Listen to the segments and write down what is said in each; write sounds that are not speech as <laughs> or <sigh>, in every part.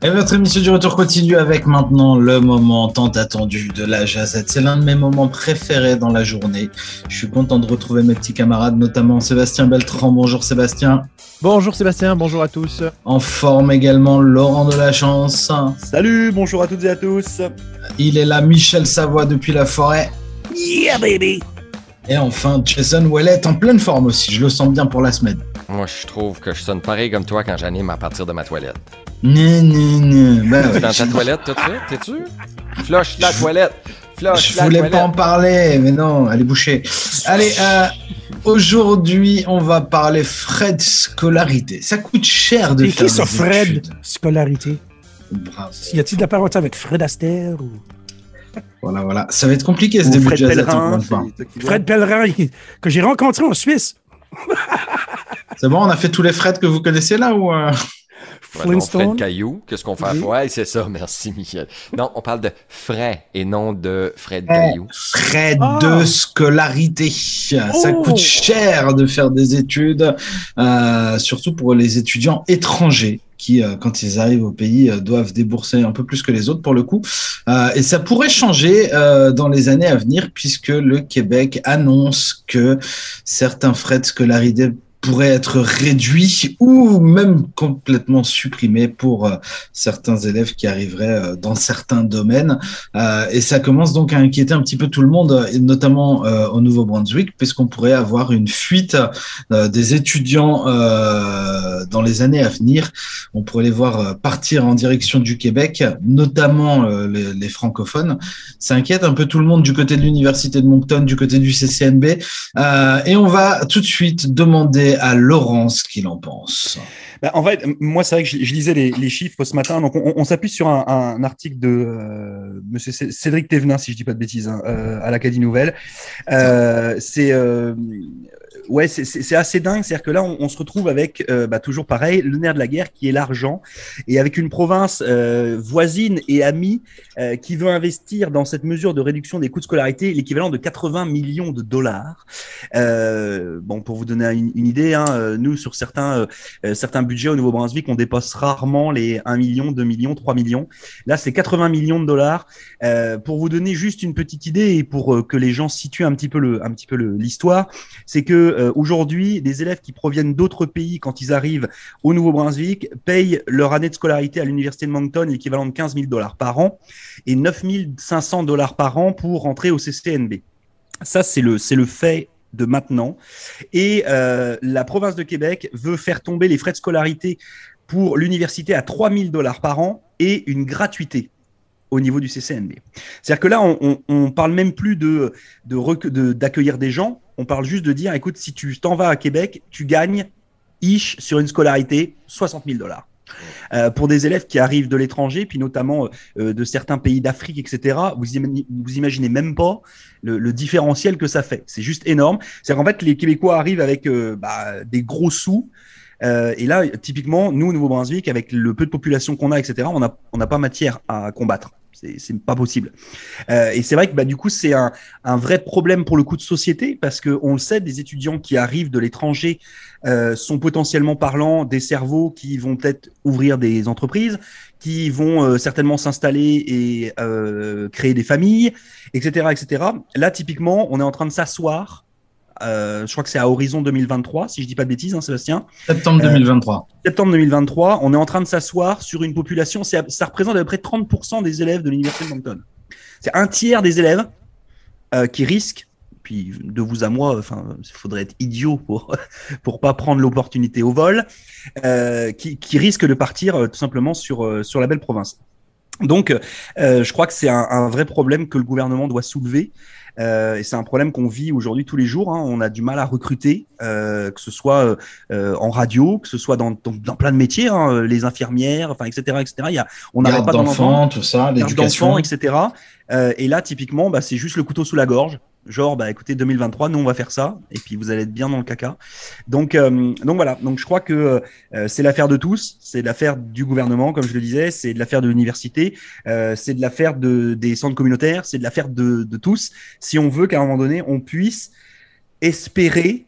Et votre émission du retour continue avec maintenant le moment tant attendu de la jazette. C'est l'un de mes moments préférés dans la journée. Je suis content de retrouver mes petits camarades, notamment Sébastien Beltran. Bonjour Sébastien. Bonjour Sébastien, bonjour à tous. En forme également Laurent de la Chance. Salut, bonjour à toutes et à tous. Il est là Michel Savoie depuis la forêt. Yeah baby. Et enfin Jason Ouellet en pleine forme aussi. Je le sens bien pour la semaine. Moi, je trouve que je sonne pareil comme toi quand j'anime à partir de ma toilette. Né, né, né. Ben T'es ouais, dans ta toilette tout de suite, t'es-tu? Flush la toilette. Flush Je la voulais toilette. pas en parler, mais non, allez boucher. Allez, euh, aujourd'hui, on va parler frais de scolarité. Ça coûte cher de Et faire qui ça, Fred études. Scolarité? Bravo. Y a-t-il de la parenté avec Fred Astaire ou? Voilà, voilà. Ça va être compliqué ce Ou début Fred de jazz, Pellerin. Fred Pellerin que j'ai rencontré en Suisse C'est bon, on a fait tous les Fred que vous connaissez là ou euh, Ouais, non, Fred Flintstone Caillou, qu'est-ce qu'on fait? Oui. Ouais, c'est ça, <laughs> merci Michel. Non, on parle de frais et non de Fred Caillou. frais Ah. de scolarité Ça Oh. coûte cher de faire des études, euh, surtout pour les étudiants étrangers qui, euh, quand ils arrivent au pays, euh, doivent débourser un peu plus que les autres pour le coup. Euh, et ça pourrait changer dans les années à venir puisque le Québec annonce que certains frais de scolarité pourraient être réduits ou même complètement supprimés pour euh, certains élèves qui arriveraient euh, dans certains domaines. Euh, et ça commence donc à inquiéter un petit peu tout le monde, notamment au Nouveau-Brunswick, puisqu'on pourrait avoir une fuite des étudiants dans les années à venir. On pourrait les voir partir en direction du Québec, notamment les, les francophones. Ça inquiète un peu tout le monde du côté de l'Université de Moncton, du côté du CCNB. Et on va tout de suite demander à Laurence ce qu'il en pense. Bah, en fait, moi, c'est vrai que je, lisais les, chiffres ce matin. Donc, on, s'appuie sur un, article de euh, Monsieur Cé- Cédric Thévenin, si je dis pas de bêtises, hein, euh, à l'Acadie Nouvelle. Euh, c'est euh, ouais, c'est- assez dingue. C'est-à-dire que là, on, se retrouve avec euh, bah, toujours pareil, le nerf de la guerre qui est l'argent, et avec une province euh, voisine et amie euh, qui veut investir dans cette mesure de réduction des coûts de scolarité l'équivalent de 80 millions de dollars. Bon, pour vous donner une, idée, hein, nous sur certains certains budgets au Nouveau-Brunswick, on dépasse rarement les 1 million, 2 millions, 3 millions. Là, c'est 80 millions de dollars. Pour vous donner juste une petite idée et pour que les gens situent un petit peu l'histoire, c'est que euh, aujourd'hui, des élèves qui proviennent d'autres pays, quand ils arrivent au Nouveau-Brunswick, payent leur année de scolarité à l'université de Moncton, l'équivalent de 15 000 dollars par an, et 9 500 dollars par an pour rentrer au CCNB. Ça, c'est le, c'est le fait de maintenant. Et euh, la province de Québec veut faire tomber les frais de scolarité pour l'université à 3000 dollars par an et une gratuité au niveau du CCNB. C'est-à-dire que là, on, on, on parle même plus de, d'accueillir des gens, on parle juste de dire, écoute, si tu t'en vas à Québec, tu gagnes, ish, sur une scolarité, 60 000 dollars. Euh, pour des élèves qui arrivent de l'étranger, puis notamment euh, de certains pays d'Afrique, etc., vous, vous imaginez même pas le, différentiel que ça fait. C'est juste énorme. C'est-à-dire qu'en fait, les Québécois arrivent avec euh, bah, des gros sous. Euh, et là, typiquement, nous, au Nouveau-Brunswick, avec le peu de population qu'on a, etc., on n'a pas matière à combattre. C'est pas possible. Euh, et c'est vrai que bah, du coup, c'est un, vrai problème pour le coup de société parce que on le sait, des étudiants qui arrivent de l'étranger euh, sont potentiellement parlant des cerveaux qui vont peut-être ouvrir des entreprises, qui vont certainement s'installer et créer des familles, etc., etc. Là, typiquement, on est en train de s'asseoir. Euh, je crois que c'est à horizon 2023, si je dis pas de bêtises, hein, Sébastien. Septembre Euh, 2023. Septembre 2023, on est en train de s'asseoir sur une population, ça représente à peu près 30% des élèves de l'université de Moncton. C'est un tiers des élèves euh, qui risquent, puis de vous à moi, enfin, il faudrait être idiot pour <laughs> pour pas prendre l'opportunité au vol, euh, qui, qui risquent de partir euh, tout simplement sur euh, sur la belle province. Donc, euh, je crois que c'est un, un vrai problème que le gouvernement doit soulever. Euh, et c'est un problème qu'on vit aujourd'hui tous les jours. Hein. On a du mal à recruter, euh, que ce soit euh, en radio, que ce soit dans, dans, dans plein de métiers, hein, les infirmières, enfin, etc., etc. Il y a, on n'arrête pas d'enfants, tout ça, l'éducation. etc. Euh, et là, typiquement, bah, c'est juste le couteau sous la gorge. Genre, bah, écoutez, 2023, nous, on va faire ça. Et puis, vous allez être bien dans le caca. Donc, euh, donc voilà. Donc, je crois que euh, c'est l'affaire de tous. C'est l'affaire du gouvernement, comme je le disais. C'est de l'affaire de l'université. Euh, c'est de l'affaire de, des centres communautaires. C'est de l'affaire de, de tous. Si on veut qu'à un moment donné, on puisse espérer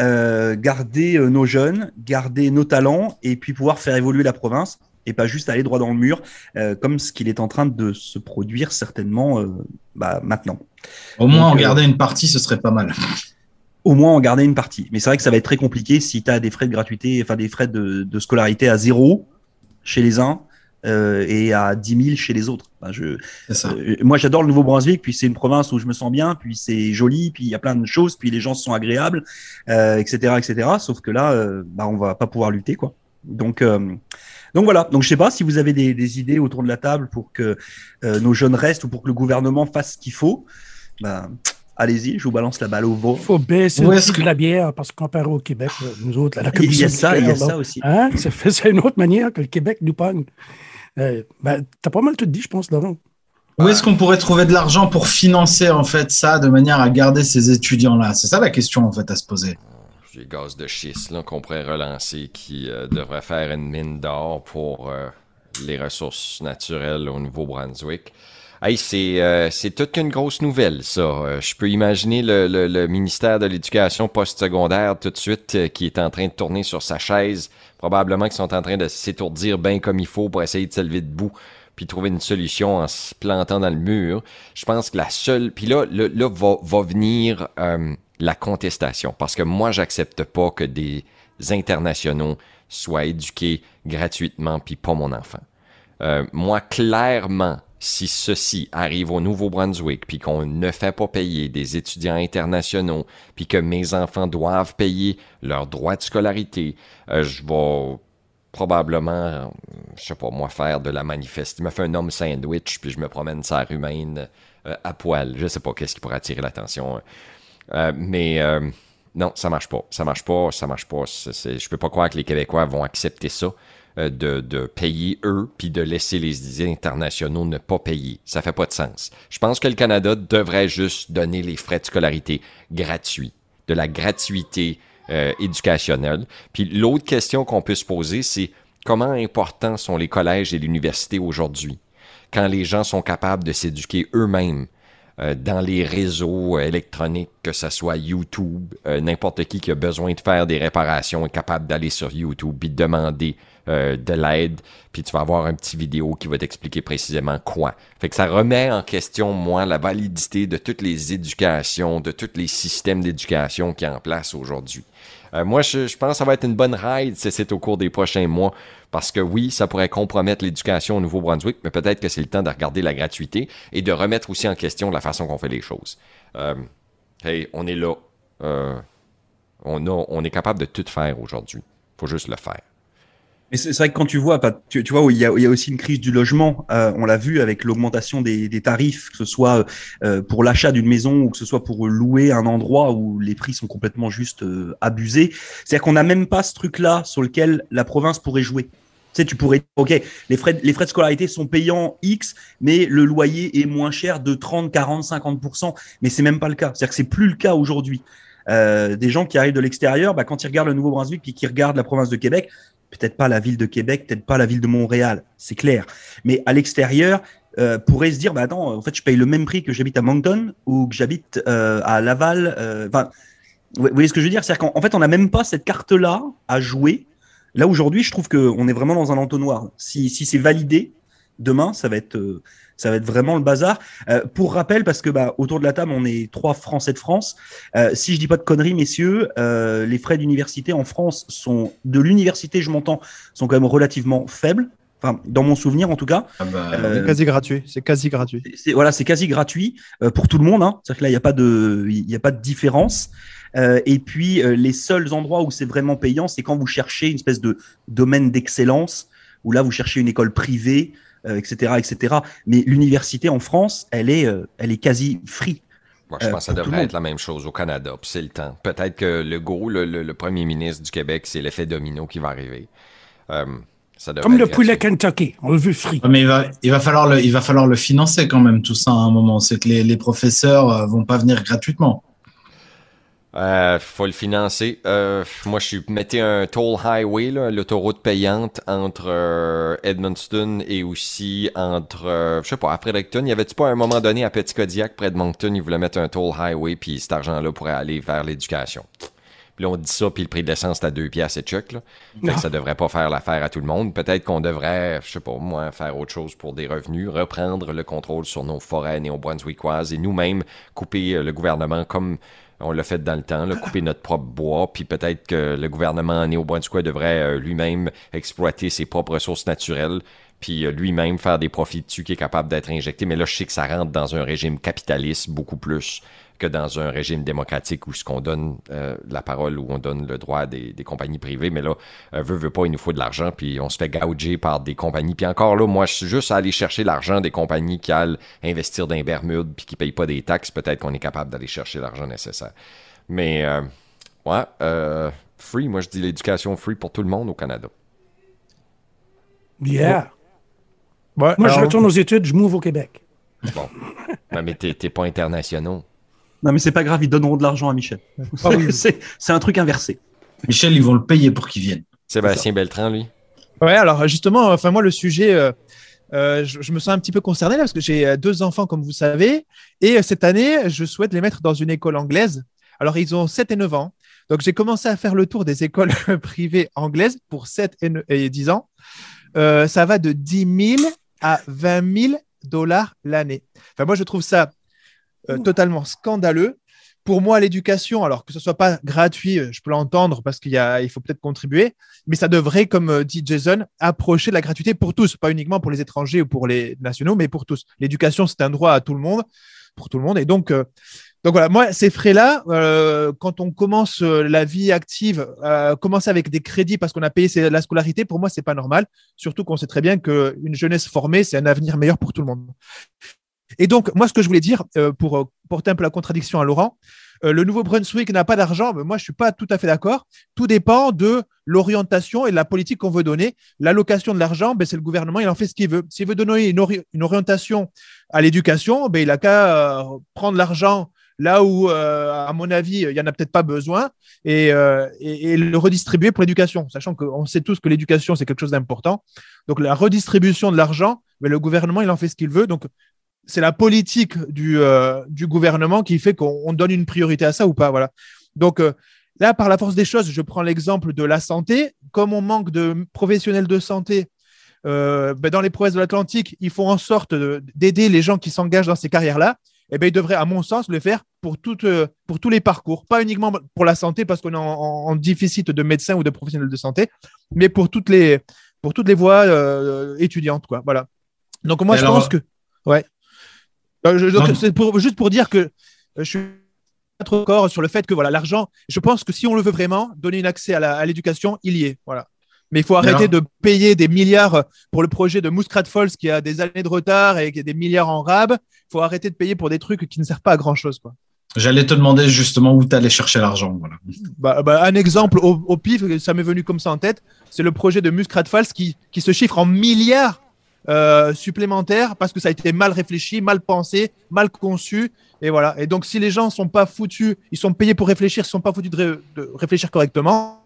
garder nos jeunes, garder nos talents et puis pouvoir faire évoluer la province. et pas juste aller droit dans le mur, comme ce qu'il est en train de se produire certainement bah, maintenant. Au moins, Donc, en euh, garder une partie, ce serait pas mal. Au moins en garder une partie. Mais c'est vrai que ça va être très compliqué si tu as des frais de gratuité, enfin des frais de, de scolarité à zéro chez les uns euh, et à 10 000 chez les autres. Enfin, je, C'est ça. euh, moi, j'adore le Nouveau-Brunswick, puis c'est une province où je me sens bien, puis c'est joli, puis il y a plein de choses, puis les gens sont agréables, etc., etc. Sauf que là, bah, on va pas pouvoir lutter, quoi. Donc, euh, donc voilà. Donc je sais pas si vous avez des, des idées autour de la table pour que euh, nos jeunes restent ou pour que le gouvernement fasse ce qu'il faut. Bah, allez-y, je vous balance la balle au vent. Il faut baisser le que- de la bière parce que comparé au Québec, nous autres, là, la Il y commission a ça, il y a ça aussi. Hein? C'est une autre manière que le Québec nous pogne. Euh, ben, T'as pas mal tout dit, je pense, Laurent. Où est-ce qu'on pourrait trouver de l'argent pour financer en fait ça de manière à garder ces étudiants-là? C'est ça la question en fait à se poser. J'ai gaz de schiste là, qu'on pourrait relancer qui euh, devrait faire une mine d'or pour euh, les ressources naturelles au Nouveau-Brunswick. Hey, c'est euh, toute qu'une grosse nouvelle, ça. Euh, je peux imaginer le, le- ministère de l'Éducation postsecondaire tout de suite euh, qui est en train de tourner sur sa chaise. Probablement qu'ils sont en train de s'étourdir bien comme il faut pour essayer de se lever debout puis trouver une solution en se plantant dans le mur. Je pense que la seule... Puis là, là, va, va venir euh, la contestation. Parce que moi, j'accepte pas que des internationaux soient éduqués gratuitement puis pas mon enfant. Moi, clairement, si ceci arrive au Nouveau-Brunswick, puis qu'on ne fait pas payer des étudiants internationaux, puis que mes enfants doivent payer leur droit de scolarité, euh, je vais probablement, euh, je sais pas moi, faire de la manifeste. Je me fais un homme sandwich, puis je me promène sur la rue Maine euh, à poil. Je sais pas qu'est-ce qui pourrait attirer l'attention. Euh, mais non, ça marche pas. Ça marche pas, ça marche pas. C'est- c'est- je peux pas croire que les Québécois vont accepter ça. Euh, de, de payer eux, puis de laisser les internationaux ne pas payer. Ça fait pas de sens. Je pense que le Canada devrait juste donner les frais de scolarité gratuits, de la gratuité euh, éducationnelle. Puis l'autre question qu'on peut se poser, c'est comment importants sont les collèges et l'université aujourd'hui, quand les gens sont capables de s'éduquer eux-mêmes euh, dans les réseaux euh, électroniques, que ce soit YouTube, n'importe qui qui a besoin de faire des réparations est capable d'aller sur YouTube et de demander euh, de l'aide, puis tu vas avoir un petit vidéo qui va t'expliquer précisément quoi. Fait que ça remet en question, moi, la validité de toutes les éducations, de tous les systèmes d'éducation qui est en place aujourd'hui. Euh, moi, je, pense que ça va être une bonne ride si c'est au cours des prochains mois, parce que oui, ça pourrait compromettre l'éducation au Nouveau-Brunswick, mais peut-être que c'est le temps de regarder la gratuité et de remettre aussi en question la façon qu'on fait les choses. Euh, hey, on est là. Euh, on, on est capable de tout faire aujourd'hui. faut juste le faire. Mais c'est vrai que quand tu vois, tu, tu vois, il y, a, il y a aussi une crise du logement. euh, on l'a vu avec l'augmentation des, des tarifs, que ce soit euh, pour l'achat d'une maison ou que ce soit pour louer un endroit où les prix sont complètement juste euh, abusés. C'est-à-dire qu'on n'a même pas ce truc-là sur lequel la province pourrait jouer. Tu sais, tu pourrais, ok, les frais, les frais de scolarité sont payants X, mais le loyer est moins cher de 30, 40, 50%. Mais c'est même pas le cas. C'est-à-dire que c'est plus le cas aujourd'hui. Euh, des gens qui arrivent de l'extérieur, bah, quand ils regardent le Nouveau-Brunswick puis qui regardent la province de Québec, peut-être pas la ville de Québec, peut-être pas la ville de Montréal, c'est clair. Mais à l'extérieur, euh, pourrait se dire, bah attends, en fait, je paye le même prix que j'habite à Moncton ou que j'habite euh, à Laval. euh, Enfin, vous voyez ce que je veux dire? C'est-à-dire qu'en en fait, on n'a même pas cette carte-là à jouer. Là aujourd'hui, je trouve qu'on est vraiment dans un entonnoir. Si, si c'est validé, demain, ça va être, euh, ça va être vraiment le bazar. Euh, pour rappel, parce que bah, autour de la table, on est trois Français de France. Euh, si je dis pas de conneries, messieurs, euh, les frais d'université en France sont de l'université, je m'entends, sont quand même relativement faibles. Enfin, dans mon souvenir, en tout cas. Ah bah, Euh, C'est quasi gratuit. C'est quasi gratuit. C'est voilà, c'est quasi gratuit euh, pour tout le monde. Hein. C'est-à-dire que là, il n'y a pas de, il y a pas de différence. Euh, et puis, euh, les seuls endroits où c'est vraiment payant, c'est quand vous cherchez une espèce de domaine d'excellence, où là, vous cherchez une école privée, euh, etc., etc. Mais l'université en France, elle est, euh, elle est quasi free. Moi, je Euh, pense que ça devrait être la même chose au Canada, puis c'est le temps. Peut-être que le go, le, le- le premier ministre du Québec, c'est l'effet domino qui va arriver. Euh, ça devrait Comme le poulet. Kentucky, on le veut frit. mais il va, il va falloir le, il va falloir le financer quand même tout ça à un moment. C'est que les, les professeurs euh, vont pas venir gratuitement. Euh, faut le financer. Euh, moi, je suis mettez un toll highway, l'autoroute payante entre euh, Edmundston et aussi entre, euh, je sais pas, à Fredericton. Y avait-tu pas à un moment donné à Petit Kodiak, près de Moncton, ils voulaient mettre un toll highway, puis cet argent-là pourrait aller vers l'éducation? Puis là, on dit ça, puis le prix de l'essence, c'est à deux piastres et tchuc, là. Fait que ça devrait pas faire l'affaire à tout le monde. Peut-être qu'on devrait, je sais pas, moi, faire autre chose pour des revenus, reprendre le contrôle sur nos forêts néo-brunswickoises et nous-mêmes couper euh, le gouvernement comme on l'a fait dans le temps, là, couper notre propre bois, puis peut-être que le gouvernement néo-brunswickois devrait euh, lui-même exploiter ses propres ressources naturelles, puis euh, lui-même faire des profits dessus qui est capable d'être injecté. Mais là, je sais que ça rentre dans un régime capitaliste beaucoup plus que dans un régime démocratique où ce qu'on donne euh, la parole, où on donne le droit à des, compagnies privées. Mais là, euh, veut, veut pas, il nous faut de l'argent, puis on se fait gouger par des compagnies. Puis encore là, moi, je suis juste à aller chercher l'argent des compagnies qui allent investir dans les Bermudes, puis qui payent pas des taxes. Peut-être qu'on est capable d'aller chercher l'argent nécessaire. Mais, euh, free, moi je dis l'éducation free pour tout le monde au Canada. Yeah. Ouais, Moi, je retourne aux études, je m'ouvre au Québec. Bon. Ouais, mais t'es t'es pas internationaux. Non, mais c'est pas grave, ils donneront de l'argent à Michel. Ah oui. <laughs> c'est c'est un truc inversé. Michel, ils vont le payer pour qu'il vienne. Sébastien Beltran, lui. Ouais, alors justement, enfin moi le sujet, euh, euh, je, je me sens un petit peu concerné là parce que j'ai euh, deux enfants comme vous savez et euh, cette année je souhaite les mettre dans une école anglaise. Alors ils ont 7 et 9 ans, donc j'ai commencé à faire le tour des écoles <laughs> privées anglaises pour 7 et, ne- et 10 ans. Euh, ça va de 10 000 à 20 000 dollars l'année. Enfin moi je trouve ça euh, totalement scandaleux. Pour moi, l'éducation, alors que ce soit pas gratuit, euh, je peux l'entendre parce qu'il y a, il faut peut-être contribuer, mais ça devrait, comme euh, dit Jason, approcher la gratuité pour tous, pas uniquement pour les étrangers ou pour les nationaux, mais pour tous. L'éducation, c'est un droit à tout le monde, pour tout le monde. Et donc, euh, donc voilà, moi, ces frais-là, euh, quand on commence euh, la vie active, euh, commencer avec des crédits parce qu'on a payé la scolarité, pour moi, c'est pas normal. Surtout qu'on sait très bien qu'une jeunesse formée, c'est un avenir meilleur pour tout le monde. Et donc, moi, ce que je voulais dire, euh, pour euh, porter un peu la contradiction à Laurent, euh, le Nouveau-Brunswick n'a pas d'argent, mais moi, je suis pas tout à fait d'accord. Tout dépend de l'orientation et de la politique qu'on veut donner. L'allocation de l'argent, ben, c'est le gouvernement, il en fait ce qu'il veut. S'il veut donner une, ori- une orientation à l'éducation, ben, il a qu'à prendre l'argent là où, euh, à mon avis, il n'y en a peut-être pas besoin et, euh, le redistribuer pour l'éducation, sachant qu'on sait tous que l'éducation, c'est quelque chose d'important. Donc, la redistribution de l'argent, ben, le gouvernement, il en fait ce qu'il veut. Donc, c'est la politique du, euh, gouvernement qui fait qu'on on donne une priorité à ça ou pas. Voilà. Donc là, par la force des choses, je prends l'exemple de la santé. Comme on manque de professionnels de santé ben, dans les provinces de l'Atlantique, ils font en sorte de- d'aider les gens qui s'engagent dans ces carrières-là. Et ben, ils devraient, à mon sens, le faire pour, toutes, euh, pour tous les parcours. Pas uniquement pour la santé, parce qu'on est en, déficit de médecins ou de professionnels de santé, mais pour toutes les, pour toutes les voies euh, étudiantes. Quoi. Voilà. Donc moi, Et je alors- pense que... Ouais. Euh, je- donc, Non. c'est pour, juste pour dire que je suis pas trop d'accord sur le fait que voilà l'argent. Je pense que si on le veut vraiment, donner un accès à l'éducation, il y est. Voilà. Mais il faut arrêter de payer des milliards pour le projet de Muskrat Falls qui a des années de retard et qui a des milliards en rab. Il faut arrêter de payer pour des trucs qui ne servent pas à grand chose. Quoi. J'allais te demander justement où tu allais chercher l'argent. Voilà. Bah, bah, un exemple au, au pif, ça m'est venu comme ça en tête, c'est le projet de Muskrat Falls qui, qui se chiffre en milliards euh, supplémentaires parce que ça a été mal réfléchi, mal pensé, mal conçu. Et voilà. Et donc, si les gens sont pas foutus, ils sont payés pour réfléchir, ils sont pas foutus de, ré- de réfléchir correctement,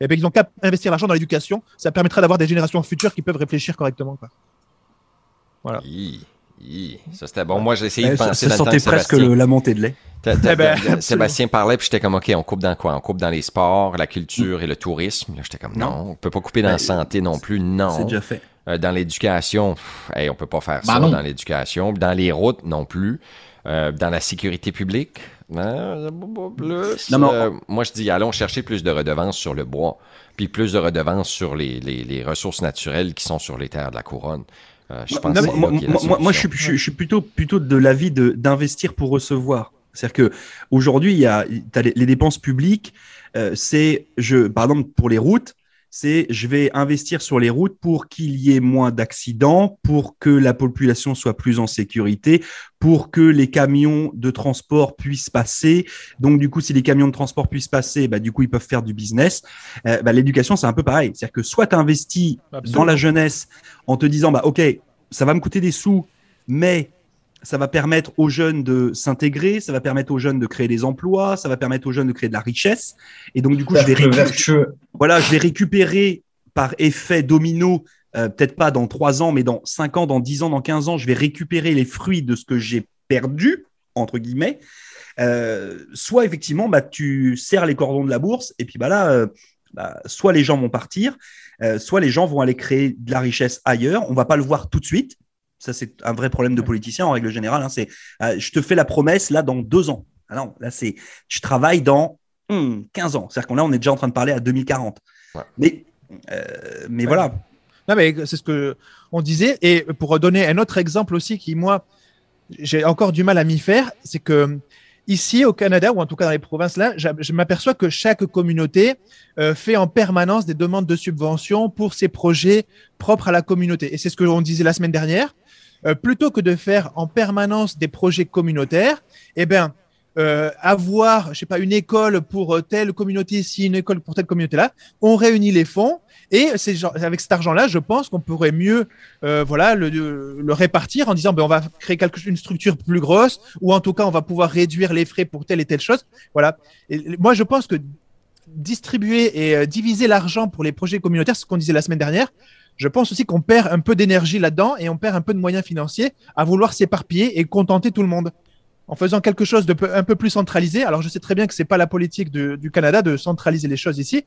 et bien, ils ont qu'à investir l'argent dans l'éducation. Ça permettra d'avoir des générations futures qui peuvent réfléchir correctement. Quoi. Voilà. Hi, hi. Ça, c'était bon. Moi, j'ai essayé de Eh, ça penser ça temps sentait que presque le- la montée de lait. T'as- t'as- Eh ben. Sébastien parlait, puis j'étais comme, OK, on coupe dans quoi? On coupe dans les sports, la culture et le tourisme. Là, j'étais comme, non, Non. on peut pas couper dans la Ben, santé non plus, C'est non. déjà fait. Euh, dans l'éducation, pff, hey, on peut pas faire Bah ça non. dans l'éducation. Dans les routes, non plus. Euh, dans la sécurité publique, euh, plus. Non, mais on- Euh, moi, je dis, allons chercher plus de redevances sur le bois, puis plus de redevances sur les, les- les ressources naturelles qui sont sur les terres de la couronne. Euh, je pense Non, que mais c'est moi, moi- moi- moi, je, suis, je suis- je suis plutôt, plutôt de l'avis de- d'investir pour recevoir. C'est-à-dire que aujourd'hui, il y a t'as les, les dépenses publiques. euh, c'est, je, par exemple, pour les routes, c'est je vais investir sur les routes pour qu'il y ait moins d'accidents, pour que la population soit plus en sécurité, pour que les camions de transport puissent passer. Donc, du coup, si les camions de transport puissent passer, bah, du coup, ils peuvent faire du business. Euh, bah, L'éducation, c'est un peu pareil. C'est-à-dire que soit tu investis Absolument. dans la jeunesse en te disant, bah, OK, ça va me coûter des sous, mais ça va permettre aux jeunes de s'intégrer, ça va permettre aux jeunes de créer des emplois, ça va permettre aux jeunes de créer de la richesse. Et donc, du coup, je vais, Cercle récu- vertueux. voilà, je vais récupérer par effet domino, euh, peut-être pas dans trois ans, mais dans cinq ans, dans dix ans, dans 15 ans, je vais récupérer les fruits de ce que j'ai perdu. entre guillemets, euh, soit effectivement, bah, tu serres les cordons de la bourse, et puis bah là, euh, bah, soit les gens vont partir, soit les gens vont aller créer de la richesse ailleurs. On va pas le voir tout de suite. Ça, c'est un vrai problème de politicien en règle générale. Hein. c'est, je te fais la promesse là dans deux ans. Ah non, là, c'est, tu travailles dans 15 hmm, ans. C'est-à-dire qu'on là, on est déjà en train de parler à 2040. Mais, mais voilà. Non, mais c'est ce que on disait. Et pour donner un autre exemple aussi qui, moi, j'ai encore du mal à m'y faire, c'est que Ici, au Canada, ou en tout cas dans les provinces là, je m'aperçois que chaque communauté euh, fait en permanence des demandes de subventions pour ses projets propres à la communauté. Et c'est ce que l'on disait la semaine dernière. Euh, plutôt que de faire en permanence des projets communautaires, eh bien, euh, avoir, je sais pas, une école pour telle communauté ici, une école pour telle communauté là, on réunit les fonds et avec cet argent-là, je pense qu'on pourrait mieux euh, voilà, le, répartir en disant ben, on va créer quelque, une structure plus grosse ou en tout cas on va pouvoir réduire les frais pour telle et telle chose. Voilà. Moi, je pense que distribuer et euh, diviser l'argent pour les projets communautaires, ce qu'on disait la semaine dernière, je pense aussi qu'on perd un peu d'énergie là-dedans et on perd un peu de moyens financiers à vouloir s'éparpiller et contenter tout le monde en faisant quelque chose de un peu plus centralisé. Alors, je sais très bien que c'est pas la politique du Canada de centraliser les choses ici,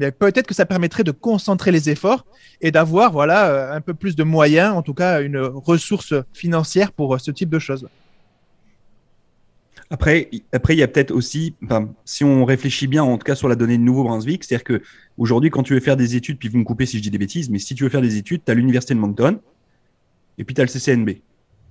mais peut-être que ça permettrait de concentrer les efforts et d'avoir voilà euh, un peu plus de moyens, en tout cas une ressource financière pour euh, ce type de choses. Après, après, il y a peut-être aussi, si on réfléchit bien, en tout cas sur la donnée de Nouveau-Brunswick, c'est-à-dire que aujourd'hui, quand tu veux faire des études, puis vous me coupez si je dis des bêtises, mais si tu veux faire des études, tu as l'université de Moncton et puis tu as le CCNB.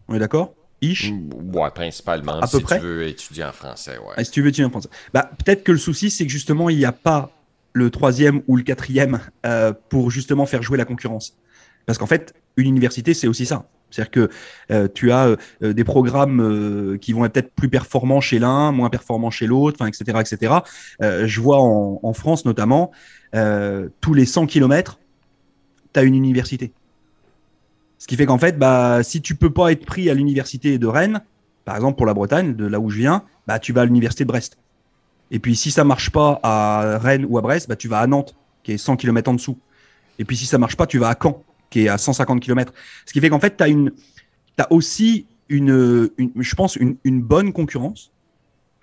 On est d'accord? Ish? Ouais, principalement. À si peu près. tu veux étudier en français, ouais. Ah, si tu veux étudier en français. Bah, peut-être que le souci, c'est que justement, il n'y a pas le troisième ou le quatrième euh, pour justement faire jouer la concurrence. Parce qu'en fait, une université, c'est aussi ça. C'est-à-dire que euh, tu as euh, des programmes qui vont être peut-être plus performants chez l'un, moins performants chez l'autre, etc. etc. je vois en, France notamment, tous les 100 km, tu as une université. Ce qui fait qu'en fait, bah, si tu peux pas être pris à l'université de Rennes, par exemple pour la Bretagne, de là où je viens, bah, tu vas à l'université de Brest. Et puis si ça marche pas à Rennes ou à Brest, bah, tu vas à Nantes, qui est 100 km en dessous. Et puis si ça marche pas, tu vas à Caen, qui est à 150 km. Ce qui fait qu'en fait, tu as, aussi, une, je pense, une, bonne concurrence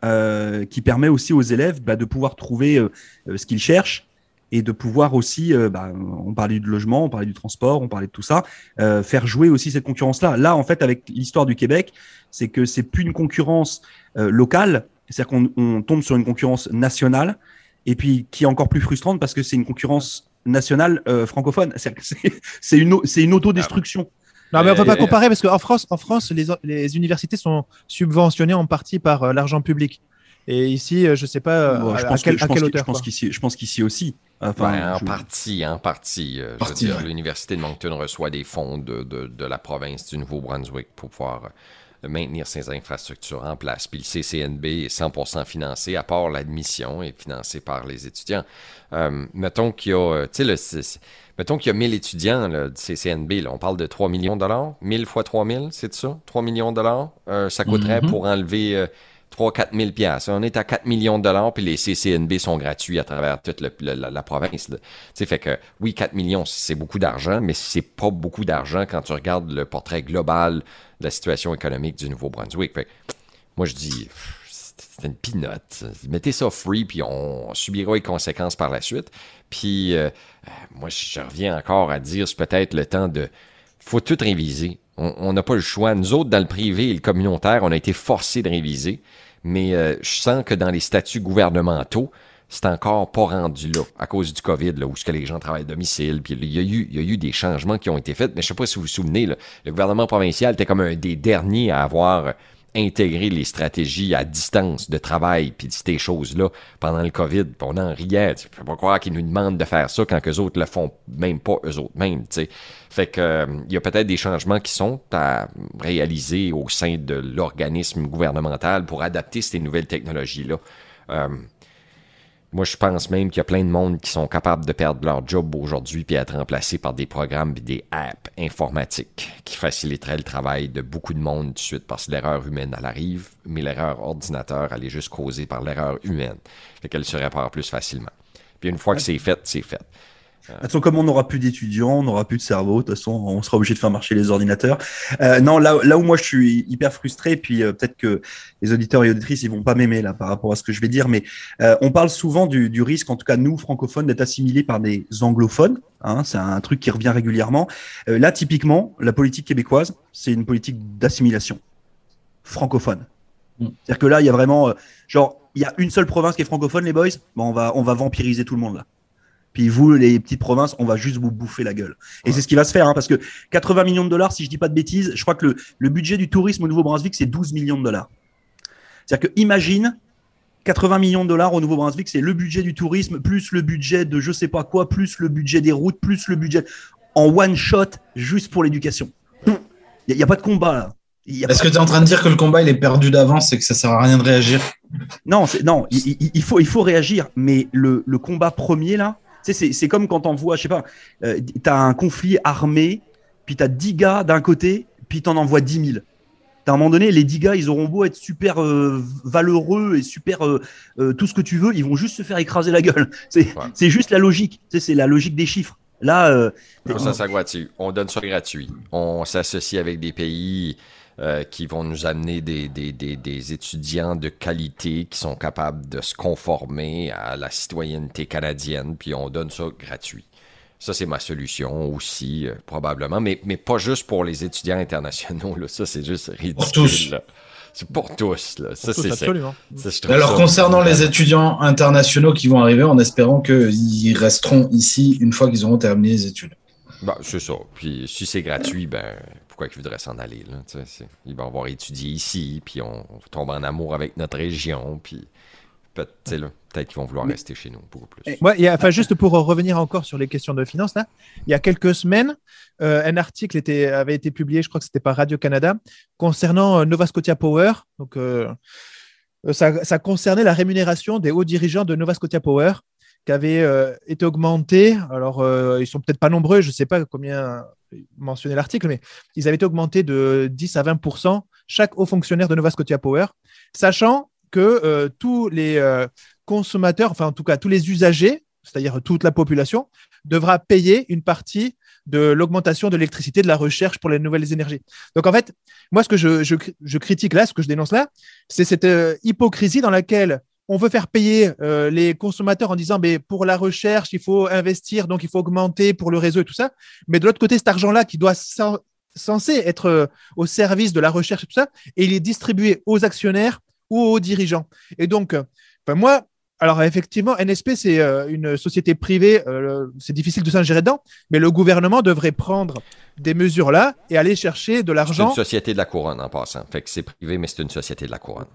euh, qui permet aussi aux élèves bah, de pouvoir trouver euh, euh, ce qu'ils cherchent et de pouvoir aussi, bah, on parlait du logement, on parlait du transport, on parlait de tout ça, faire jouer aussi cette concurrence-là. Là, en fait, avec l'histoire du Québec, c'est que c'est plus une concurrence locale, c'est-à-dire qu'on on tombe sur une concurrence nationale, et puis qui est encore plus frustrante parce que c'est une concurrence nationale euh, francophone. C'est une, c'est une autodestruction. Non, mais on peut pas comparer parce qu'en France, en France, les, les universités sont subventionnées en partie par euh, l'argent public. Et ici, je sais pas à, je pense quel, à quelle hauteur. Je pense qu'ici, je pense qu'ici aussi. Enfin, en partie, en partie. l'université de Moncton reçoit des fonds de, de, de la province du Nouveau-Brunswick pour pouvoir maintenir ces infrastructures en place. Puis le CCNB est 100% financé, à part l'admission, est financé par les étudiants. Euh, mettons qu'il y a, euh, tu sais, mettons qu'il y a 1000 étudiants là, du CCNB, là, on parle de 3 millions de dollars? 1000 fois 3000, c'est ça? 3 millions de dollars? Euh, ça coûterait mm-hmm. pour enlever 3-4 000 piastres. On est à 4 millions de dollars, puis les CCNB sont gratuits à travers toute la, province. Tu sais, fait que oui, 4 millions, c'est beaucoup d'argent, mais c'est pas beaucoup d'argent quand tu regardes le portrait global de la situation économique du Nouveau-Brunswick. moi, je dis, c'est une pinote. Mettez ça free, puis on subira les conséquences par la suite. Puis, euh, euh, moi, je reviens encore à dire, c'est peut-être le temps de... faut tout réviser. On n'a pas le choix. Nous autres, dans le privé et le communautaire, on a été forcés de réviser. Mais euh, je sens que dans les statuts gouvernementaux, c'est encore pas rendu là à cause du COVID, là, où ce que les gens travaillent à domicile. Puis il y, a eu, il y a eu des changements qui ont été faits. Mais je sais pas si vous vous souvenez, le gouvernement provincial était comme un des derniers à avoir intégrer les stratégies à distance de travail puis ces choses-là pendant le COVID. Puis on en riait. Tu peux pas croire qu'ils nous demandent de faire ça quand eux autres le font même pas eux autres sais. Fait que euh, il y a peut-être des changements qui sont à réaliser au sein de l'organisme gouvernemental pour adapter ces nouvelles technologies-là. Euh, moi, je pense même qu'il y a plein de monde qui sont capables de perdre leur job aujourd'hui puis être remplacés par des programmes et des apps informatiques qui faciliteraient le travail de beaucoup de monde tout de suite parce que l'erreur humaine, elle arrive, mais l'erreur ordinateur, elle est juste causée par l'erreur humaine. Fait qu'elle se répare plus facilement. Puis une fois que c'est fait, c'est fait. De toute façon, comme on n'aura plus d'étudiants, on n'aura plus de cerveau, de toute façon, on sera obligé de faire marcher les ordinateurs. Euh, non, là, là où moi je suis hyper frustré, puis euh, peut-être que les auditeurs et auditrices, ils vont pas m'aimer là par rapport à ce que je vais dire, mais euh, on parle souvent du, du, risque, en tout cas nous francophones, d'être assimilés par des anglophones. Hein, c'est un truc qui revient régulièrement. Là, typiquement, la politique québécoise, c'est une politique d'assimilation francophone. Mm. C'est-à-dire que là, il y a vraiment, genre, il y a une seule province qui est francophone, les boys. Bon, on va, on va vampiriser tout le monde là. Puis vous, les petites provinces, on va juste vous bouffer la gueule. Et c'est ce qui va se faire, hein, parce que 80 millions de dollars, si je dis pas de bêtises, je crois que le, le budget du tourisme au Nouveau-Brunswick, c'est 12 millions de dollars. C'est-à-dire que imagine 80 millions de dollars au Nouveau-Brunswick, c'est le budget du tourisme, plus le budget de je sais pas quoi, plus le budget des routes, plus le budget en one shot, juste pour l'éducation. Il n'y a, a, pas de combat là. Est-ce que tu es en train de dire que le combat il est perdu d'avance et que ça sert à rien de réagir? Non, non, il, il, faut, il faut réagir, mais le, le combat premier là, c'est comme quand on voit, je sais pas, euh, tu as un conflit armé, puis tu as 10 gars d'un côté, puis tu en envoies 10 000. À un moment donné, les 10 gars, ils auront beau être super euh, valeureux et super euh, euh, tout ce que tu veux, ils vont juste se faire écraser la gueule. <laughs> C'est ouais. juste la logique. C'est la logique des chiffres. Là, euh, ça, ça gratuit. On donne ça gratuit. On s'associe avec des pays euh, qui vont nous amener des, des, des, des, étudiants de qualité qui sont capables de se conformer à la citoyenneté canadienne, puis on donne ça gratuit. Ça, c'est ma solution aussi, euh, probablement, mais, mais pas juste pour les étudiants internationaux. Là. Ça, c'est juste ridicule. Pour tous. C'est pour tous. Là. Ça, c'est absolument. Alors, concernant les étudiants internationaux qui vont arriver, en espérant qu'ils resteront ici une fois qu'ils auront terminé les études. Ben, c'est ça. Puis si c'est gratuit, ben pourquoi ils voudraient s'en aller? Là, ils vont avoir étudié ici, puis on, on, tombe en amour avec notre région, puis peut-être peut qu'ils vont vouloir Mais... rester chez nous beaucoup plus. Ouais, y a, enfin, juste pour revenir encore sur les questions de finances, là, il y a quelques semaines, euh, un article était, avait été publié, je crois que c'était par Radio-Canada, concernant euh, Nova Scotia Power. Donc, euh, ça, ça, concernait la rémunération des hauts dirigeants de Nova Scotia Power qui euh, été augmenté. Alors, euh, ils sont peut-être pas nombreux, je ne sais pas combien mentionner l'article, mais ils avaient été augmentés de 10 à 20% chaque haut fonctionnaire de Nova Scotia Power, sachant que euh, tous les euh, consommateurs, enfin en tout cas tous les usagers, c'est-à-dire toute la population, devra payer une partie de l'augmentation de l'électricité, de la recherche pour les nouvelles énergies. Donc en fait, moi ce que je, je, je critique là, ce que je dénonce là, c'est cette euh, hypocrisie dans laquelle on veut faire payer euh, les consommateurs en disant mais pour la recherche, il faut investir, donc il faut augmenter pour le réseau et tout ça. Mais de l'autre côté, cet argent-là qui doit censé être euh, au service de la recherche et tout ça, et il est distribué aux actionnaires ou aux dirigeants. Et donc, euh, moi, alors effectivement, NSP, c'est une société privée, c'est difficile de s'ingérer dedans, mais le gouvernement devrait prendre des mesures là et aller chercher de l'argent. C'est une société de la couronne en passant. Fait que c'est privé, mais c'est une société de la couronne.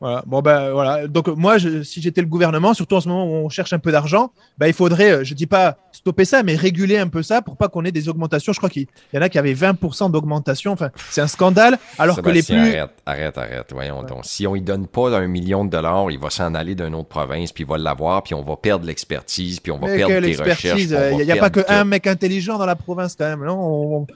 Voilà. Bon ben voilà. Donc moi, je, si j'étais le gouvernement, surtout en ce moment où on cherche un peu d'argent, ben, il faudrait, je dis pas stopper ça, mais réguler un peu ça pour pas qu'on ait des augmentations. Je crois qu'il y en a qui avaient 20% d'augmentation. Enfin, c'est un scandale. Alors que les plus. Arrête, arrête, arrête. Voyons ouais. donc. Si on y donne pas un million de dollars, il va s'en aller d'une autre province, puis il va l'avoir, puis on va perdre l'expertise, puis on va mais perdre les recherches. Il n'y a, a pas que un mec intelligent dans la province quand même. Non, on,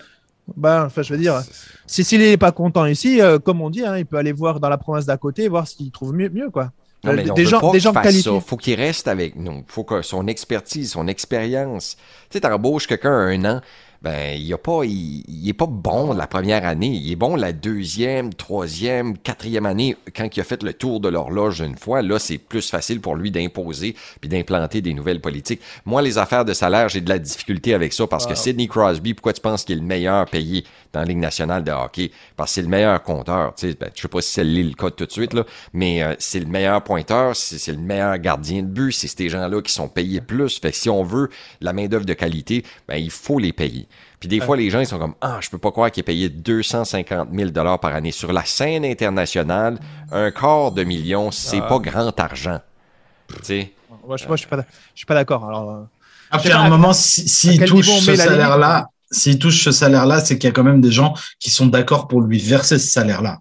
bah, enfin, je veux dire, si s'il n'est pas content ici, euh, comme on dit, hein, il peut aller voir dans la province d'à côté, voir s'il trouve mieux, mieux quoi. Non, mais des, gens, des gens de qualité. Il faut qu'il reste avec nous. faut que son expertise, son expérience. Tu sais, t'embauches quelqu'un un an, ben il a pas il, il, est pas bon la première année, il est bon la deuxième, troisième, quatrième année quand il a fait le tour de l'horloge une fois, là c'est plus facile pour lui d'imposer puis d'implanter des nouvelles politiques. Moi les affaires de salaire, j'ai de la difficulté avec ça parce wow. que Sidney Crosby, pourquoi tu penses qu'il est le meilleur payé dans la Ligue nationale de hockey? Parce que c'est le meilleur compteur, tu sais ben, je sais pas si c'est le cas tout de suite là, mais euh, c'est le meilleur pointeur, c'est le meilleur gardien de but, c'est ces gens-là qui sont payés plus. Fait que si on veut la main-d'œuvre de qualité, ben il faut les payer. Puis des fois, les gens, ils sont comme Ah, je peux pas croire qu'il est payé 250 000 par année. Sur la scène internationale, un quart de million, c'est ah. pas grand argent. Tu sais? Je, moi, je suis pas, je suis pas d'accord. Alors, Après, à un moment, s'il si, si touche ce salaire-là, s'il touche ce salaire-là, c'est qu'il y a quand même des gens qui sont d'accord pour lui verser ce salaire-là.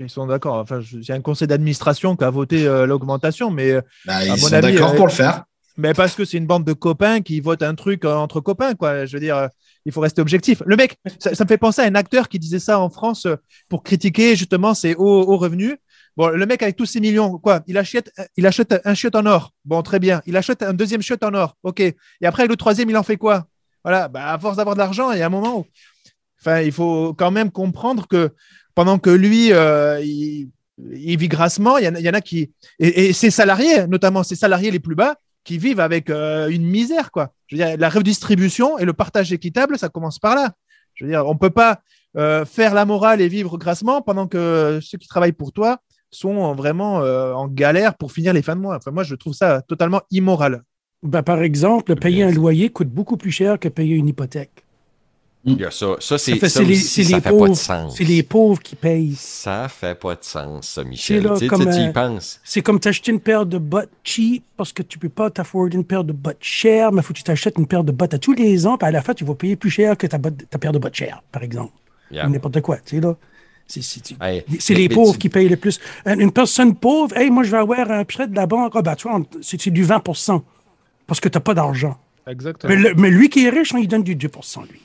Ils sont d'accord. Enfin, il y a un conseil d'administration qui a voté euh, l'augmentation, mais bah, ils sont d'accord euh, pour le faire. Mais parce que c'est une bande de copains qui votent un truc entre copains, quoi. Je veux dire, il faut rester objectif. Le mec, ça, me fait penser à un acteur qui disait ça en France pour critiquer justement ses hauts, revenus. Bon, le mec avec tous ses millions, quoi, il achète, il achète un chiotte en or. Bon, très bien. Il achète un deuxième chiotte en or. OK. Et après, le troisième, il en fait quoi? Voilà, bah, à force d'avoir de l'argent, il y a un moment où. Enfin, il faut quand même comprendre que pendant que lui, euh, il, vit grassement, il y, en, il y en a qui. Et, et ses salariés, notamment ses salariés les plus bas, qui vivent avec euh, une misère, quoi. Je veux dire, la redistribution et le partage équitable, ça commence par là. Je veux dire, on ne peut pas euh, faire la morale et vivre grassement pendant que ceux qui travaillent pour toi sont vraiment euh, en galère pour finir les fins de mois. Enfin, moi, je trouve ça totalement immoral. Ben, par exemple, payer un loyer coûte beaucoup plus cher que payer une hypothèque. Il y a ça. Ça, c'est, fait, ça c'est les, aussi, ça les fait pas de pauvres, sens. c'est les pauvres qui payent. Ça fait pas de sens, ça, Michel. là, tu sais, comme, tu y euh, penses. C'est comme t'acheter une paire de bottes cheap parce que tu peux pas t'afforder une paire de bottes chères, mais il faut que tu t'achètes une paire de bottes à tous les ans, puis à la fin, tu vas payer plus cher que ta, botte- ta paire de bottes chères, par exemple. Yeah. Ou n'importe quoi, tu sais, là. C'est, tu- Hey, les mais pauvres tu- qui payent le plus. Une personne pauvre, hey, moi, je vais avoir un prêt de la banque. Ah, ben, tu vois, c'est, c'est du 20% parce que t'as pas d'argent. Exactement. Mais, le- mais lui qui est riche, on lui donne du 2% lui.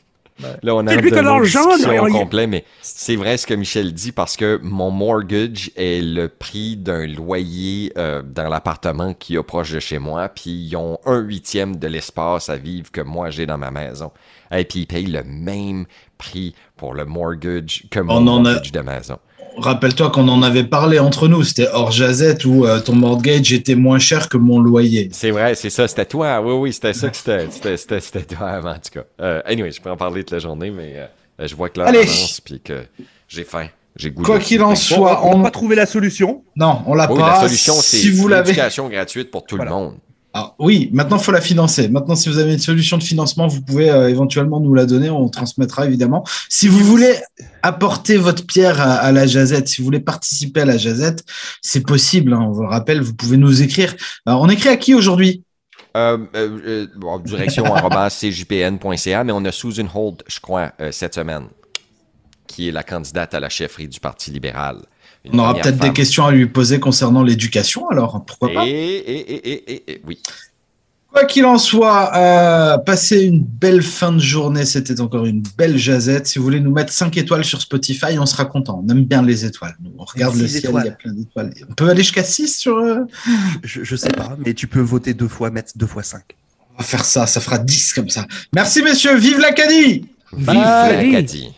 Là, on C'est a lui l'argent, complet, mais c'est vrai ce que Michel dit parce que mon mortgage est le prix d'un loyer euh, dans l'appartement qui est proche de chez moi, puis ils ont un huitième de l'espace à vivre que moi j'ai dans ma maison. Et puis ils payent le même prix pour le mortgage que mon On en a- mortgage de maison. Rappelle-toi qu'on en avait parlé entre nous, c'était hors jazette où euh, ton mortgage était moins cher que mon loyer. C'est vrai, c'est ça, c'était toi. Oui, oui, c'était ça que c'était, c'était, c'était, c'était toi avant, en tout cas. Euh, anyway, je peux en parler toute la journée, mais euh, je vois que l'heure avance, puis que j'ai faim. J'ai goût Quoi qu'il en soit, on n'a pas trouvé la solution. non, on l'a Oui, pas. la solution, c'est si vous l'avez. l'éducation gratuite pour tout Voilà. le monde. Alors, oui, maintenant, il faut la financer. Maintenant, si vous avez une solution de financement, vous pouvez euh, éventuellement nous la donner. On transmettra évidemment. Si vous voulez apporter votre pierre à, à la jazette, si vous voulez participer à la jazette, c'est possible. hein. on vous le rappelle, vous pouvez nous écrire. Alors, on écrit à qui aujourd'hui? Euh, euh, euh, bon, direction <laughs> arobase cjpn.ca, mais on a Susan Holt, je crois, cette semaine, qui est la candidate à la chefferie du Parti libéral. On aura peut-être des questions à lui poser concernant l'éducation. Alors, pourquoi Et, pas et, et, et, et, et- oui. Quoi qu'il en soit, euh, passez une belle fin de journée. C'était encore une belle jazette. Si vous voulez nous mettre 5 étoiles sur Spotify, on sera content. On aime bien les étoiles. Nous, on regarde le ciel, étoiles. il y a plein d'étoiles. On peut aller jusqu'à 6 sur. euh, Je, je sais pas, mais tu peux voter deux fois, mettre deux fois cinq. On va faire ça, ça fera 10 comme ça. Merci messieurs, vive l'Acadie Vive l'Acadie!